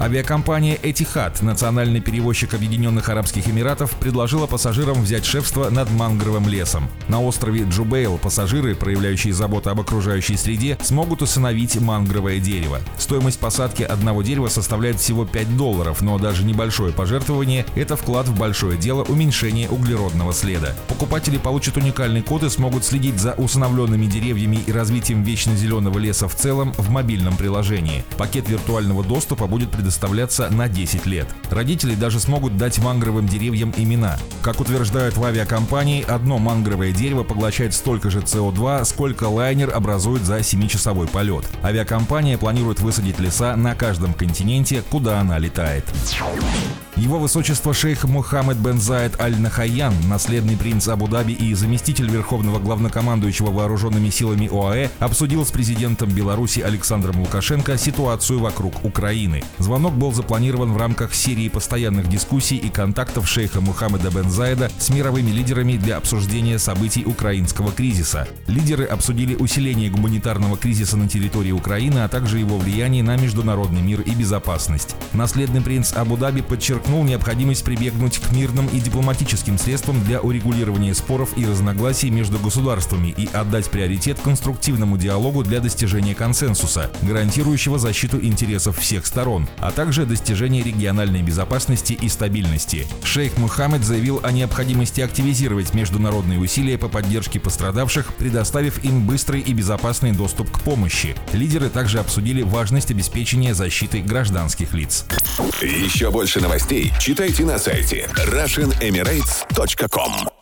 Авиакомпания Etihad, национальный перевозчик Объединенных Арабских Эмиратов, предложила пассажирам взять шефство над мангровым лесом. На острове Джубейл пассажиры, проявляющие заботу об окружающей среде, смогут усыновить мангровое дерево. Стоимость посадки одного дерева составляет всего 5 долларов, но даже небольшое пожертвование – это вклад в большое дело уменьшения углеродного следа. Покупатели получат уникальный код и смогут следить за усыновленными деревьями и развитием вечно зеленого леса в целом в мобильном приложении. Пакет виртуального доступа будет предоставлен предоставляться на 10 лет. Родители даже смогут дать мангровым деревьям имена. Как утверждают в авиакомпании, одно мангровое дерево поглощает столько же СО2, сколько лайнер образует за 7-часовой полет. Авиакомпания планирует высадить леса на каждом континенте, куда она летает. Его высочество шейх Мухаммед бен Заид Аль-Нахаян, наследный принц Абу-Даби и заместитель верховного главнокомандующего вооруженными силами ОАЭ, обсудил с президентом Беларуси Александром Лукашенко ситуацию вокруг Украины. Звонок был запланирован в рамках серии постоянных дискуссий и контактов шейха Мухаммеда бен Заида с мировыми лидерами для обсуждения событий украинского кризиса. Лидеры обсудили усиление гуманитарного кризиса на территории Украины, а также его влияние на международный мир и безопасность. Наследный принц Абу-Даби подчеркнул необходимость прибегнуть к мирным и дипломатическим средствам для урегулирования споров и разногласий между государствами и отдать приоритет конструктивному диалогу для достижения консенсуса, гарантирующего защиту интересов всех сторон, а также достижение региональной безопасности и стабильности. Шейх Мухаммед заявил о необходимости активизировать международные усилия по поддержке пострадавших, предоставив им быстрый и безопасный доступ к помощи. Лидеры также обсудили важность обеспечения защиты гражданских лиц. Еще больше новостей читайте на сайте RussianEmirates.com